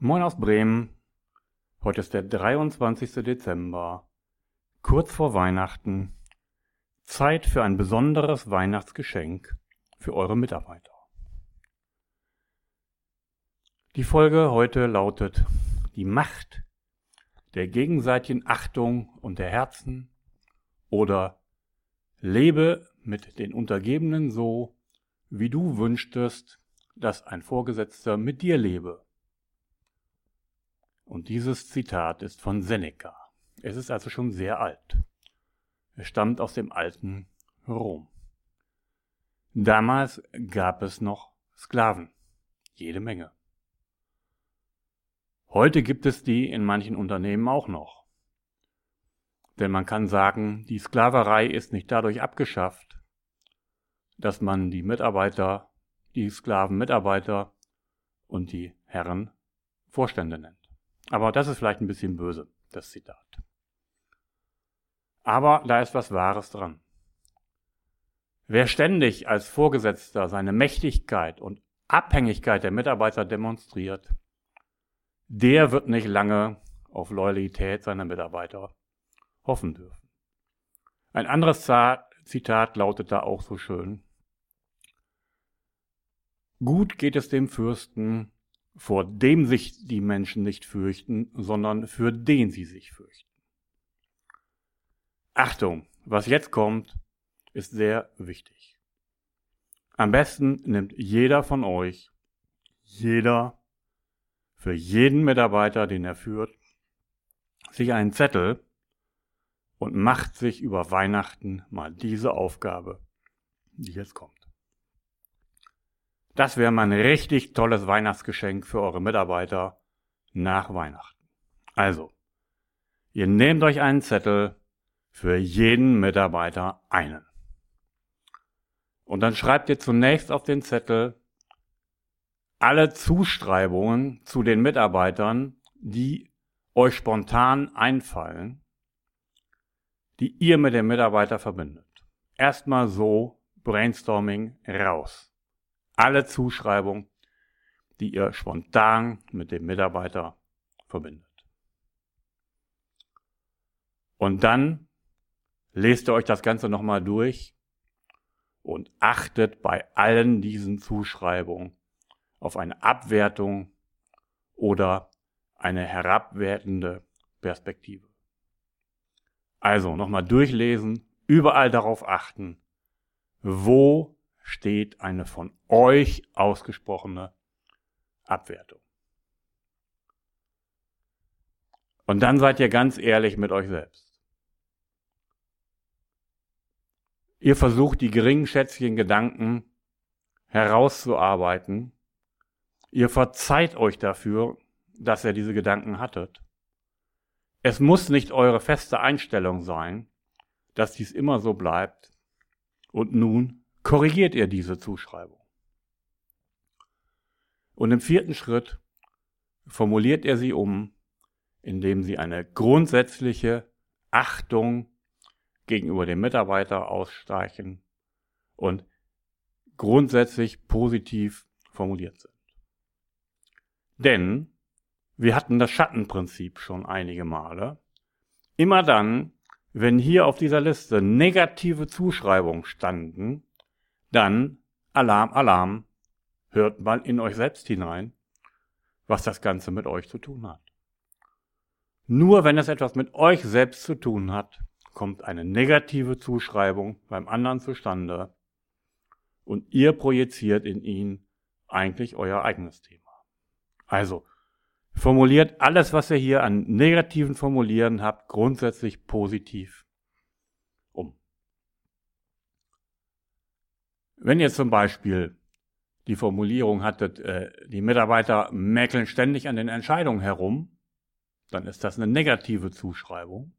Moin aus Bremen. Heute ist der 23. Dezember. Kurz vor Weihnachten. Zeit für ein besonderes Weihnachtsgeschenk für eure Mitarbeiter. Die Folge heute lautet Die Macht der gegenseitigen Achtung und der Herzen oder Lebe mit den Untergebenen so, wie du wünschtest, dass ein Vorgesetzter mit dir lebe. Und dieses Zitat ist von Seneca. Es ist also schon sehr alt. Es stammt aus dem alten Rom. Damals gab es noch Sklaven. Jede Menge. Heute gibt es die in manchen Unternehmen auch noch. Denn man kann sagen, die Sklaverei ist nicht dadurch abgeschafft, dass man die Mitarbeiter, die Sklavenmitarbeiter und die Herren Vorstände nennt. Aber das ist vielleicht ein bisschen böse, das Zitat. Aber da ist was Wahres dran. Wer ständig als Vorgesetzter seine Mächtigkeit und Abhängigkeit der Mitarbeiter demonstriert, der wird nicht lange auf Loyalität seiner Mitarbeiter hoffen dürfen. Ein anderes Zitat lautet da auch so schön. Gut geht es dem Fürsten, vor dem sich die Menschen nicht fürchten, sondern für den sie sich fürchten. Achtung, was jetzt kommt, ist sehr wichtig. Am besten nimmt jeder von euch, jeder, für jeden Mitarbeiter, den er führt, sich einen Zettel und macht sich über Weihnachten mal diese Aufgabe, die jetzt kommt. Das wäre mal ein richtig tolles Weihnachtsgeschenk für eure Mitarbeiter nach Weihnachten. Also, ihr nehmt euch einen Zettel für jeden Mitarbeiter einen. Und dann schreibt ihr zunächst auf den Zettel alle Zuschreibungen zu den Mitarbeitern, die euch spontan einfallen, die ihr mit dem Mitarbeiter verbindet. Erstmal so Brainstorming raus alle Zuschreibungen, die ihr spontan mit dem Mitarbeiter verbindet. Und dann lest ihr euch das Ganze nochmal durch und achtet bei allen diesen Zuschreibungen auf eine Abwertung oder eine herabwertende Perspektive. Also nochmal durchlesen, überall darauf achten, wo steht eine von euch ausgesprochene Abwertung. Und dann seid ihr ganz ehrlich mit euch selbst. Ihr versucht die geringschätzigen Gedanken herauszuarbeiten. Ihr verzeiht euch dafür, dass ihr diese Gedanken hattet. Es muss nicht eure feste Einstellung sein, dass dies immer so bleibt. Und nun korrigiert er diese Zuschreibung. Und im vierten Schritt formuliert er sie um, indem sie eine grundsätzliche Achtung gegenüber dem Mitarbeiter ausstreichen und grundsätzlich positiv formuliert sind. Denn wir hatten das Schattenprinzip schon einige Male. Immer dann, wenn hier auf dieser Liste negative Zuschreibungen standen, dann Alarm, Alarm, hört mal in euch selbst hinein, was das Ganze mit euch zu tun hat. Nur wenn es etwas mit euch selbst zu tun hat, kommt eine negative Zuschreibung beim anderen zustande und ihr projiziert in ihn eigentlich euer eigenes Thema. Also, formuliert alles, was ihr hier an negativen Formulieren habt, grundsätzlich positiv Wenn ihr zum Beispiel die Formulierung hattet, äh, die Mitarbeiter mäkeln ständig an den Entscheidungen herum, dann ist das eine negative Zuschreibung,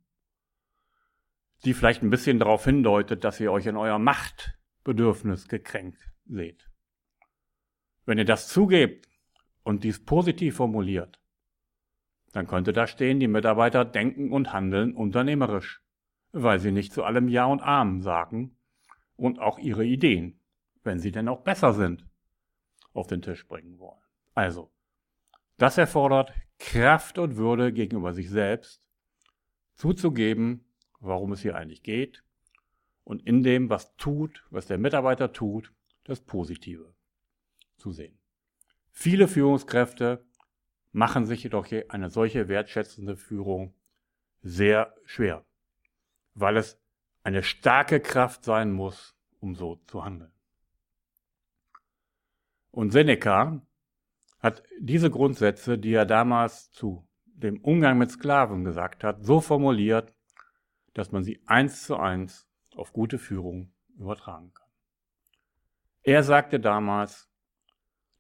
die vielleicht ein bisschen darauf hindeutet, dass ihr euch in euer Machtbedürfnis gekränkt seht. Wenn ihr das zugebt und dies positiv formuliert, dann könnte da stehen, die Mitarbeiter denken und handeln unternehmerisch, weil sie nicht zu allem Ja und Amen sagen und auch ihre Ideen wenn sie denn auch besser sind, auf den Tisch bringen wollen. Also, Das erfordert Kraft und Würde gegenüber sich selbst, zuzugeben, warum es hier eigentlich geht und in dem, was tut, was der Mitarbeiter tut, das Positive zu sehen. Viele Führungskräfte machen sich jedoch eine solche wertschätzende Führung sehr schwer, weil es eine starke Kraft sein muss, um so zu handeln. Und Seneca hat diese Grundsätze, die er damals zu dem Umgang mit Sklaven gesagt hat, so formuliert, dass man sie eins zu eins auf gute Führung übertragen kann. Er sagte damals,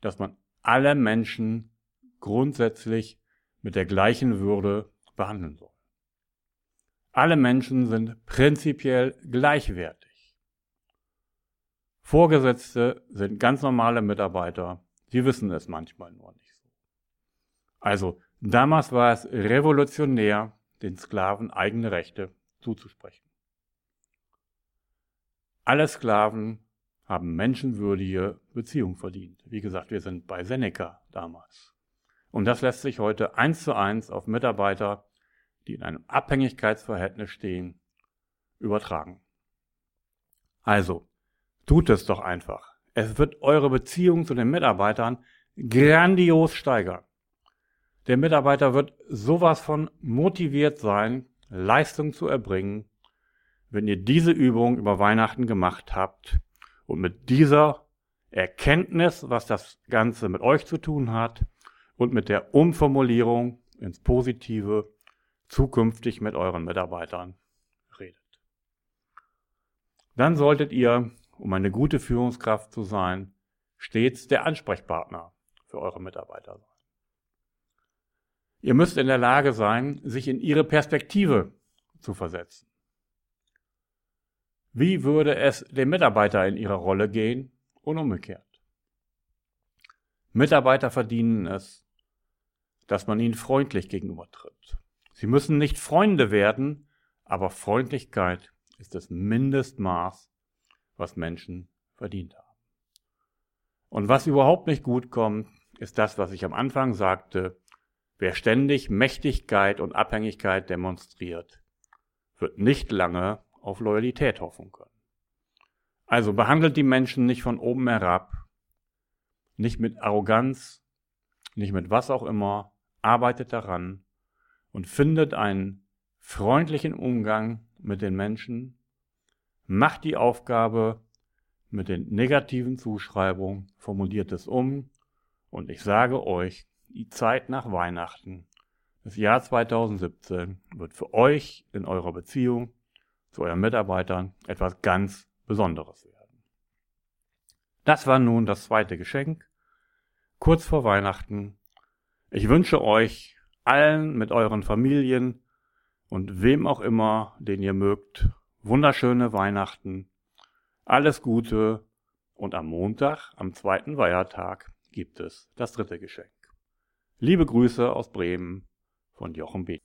dass man alle Menschen grundsätzlich mit der gleichen Würde behandeln soll. Alle Menschen sind prinzipiell gleichwertig. Vorgesetzte sind ganz normale Mitarbeiter, sie wissen es manchmal nur nicht so. Also damals war es revolutionär, den Sklaven eigene Rechte zuzusprechen. Alle Sklaven haben menschenwürdige Beziehungen verdient. Wie gesagt, wir sind bei Seneca damals. Und das lässt sich heute eins zu eins auf Mitarbeiter, die in einem Abhängigkeitsverhältnis stehen, übertragen. Also, tut es doch einfach. Es wird eure Beziehung zu den Mitarbeitern grandios steigern. Der Mitarbeiter wird sowas von motiviert sein, Leistung zu erbringen, wenn ihr diese Übung über Weihnachten gemacht habt und mit dieser Erkenntnis, was das Ganze mit euch zu tun hat und mit der Umformulierung ins Positive zukünftig mit euren Mitarbeitern redet. Dann solltet ihr, um eine gute Führungskraft zu sein, stets der Ansprechpartner für eure Mitarbeiter sein. Ihr müsst in der Lage sein, sich in ihre Perspektive zu versetzen. Wie würde es dem Mitarbeiter in ihrer Rolle gehen und umgekehrt? Mitarbeiter verdienen es, dass man ihnen freundlich gegenübertritt. Sie müssen nicht Freunde werden, aber Freundlichkeit ist das Mindestmaß, was Menschen verdient haben. Und was überhaupt nicht gut kommt, ist das, was ich am Anfang sagte. Wer ständig Mächtigkeit und Abhängigkeit demonstriert, wird nicht lange auf Loyalität hoffen können. Also behandelt die Menschen nicht von oben herab, nicht mit Arroganz, nicht mit was auch immer, arbeitet daran und findet einen freundlichen Umgang mit den Menschen, macht die Aufgabe mit den negativen Zuschreibungen, formuliert es um und ich sage euch, die Zeit nach Weihnachten, das Jahr 2017 wird für euch in eurer Beziehung zu euren Mitarbeitern etwas ganz Besonderes werden. Das war nun das zweite Geschenk, kurz vor Weihnachten. Ich wünsche euch allen mit euren Familien und wem auch immer, den ihr mögt, wunderschöne Weihnachten, alles Gute und am Montag, am zweiten Feiertag, gibt es das dritte Geschenk. Liebe Grüße aus Bremen von Jochen B.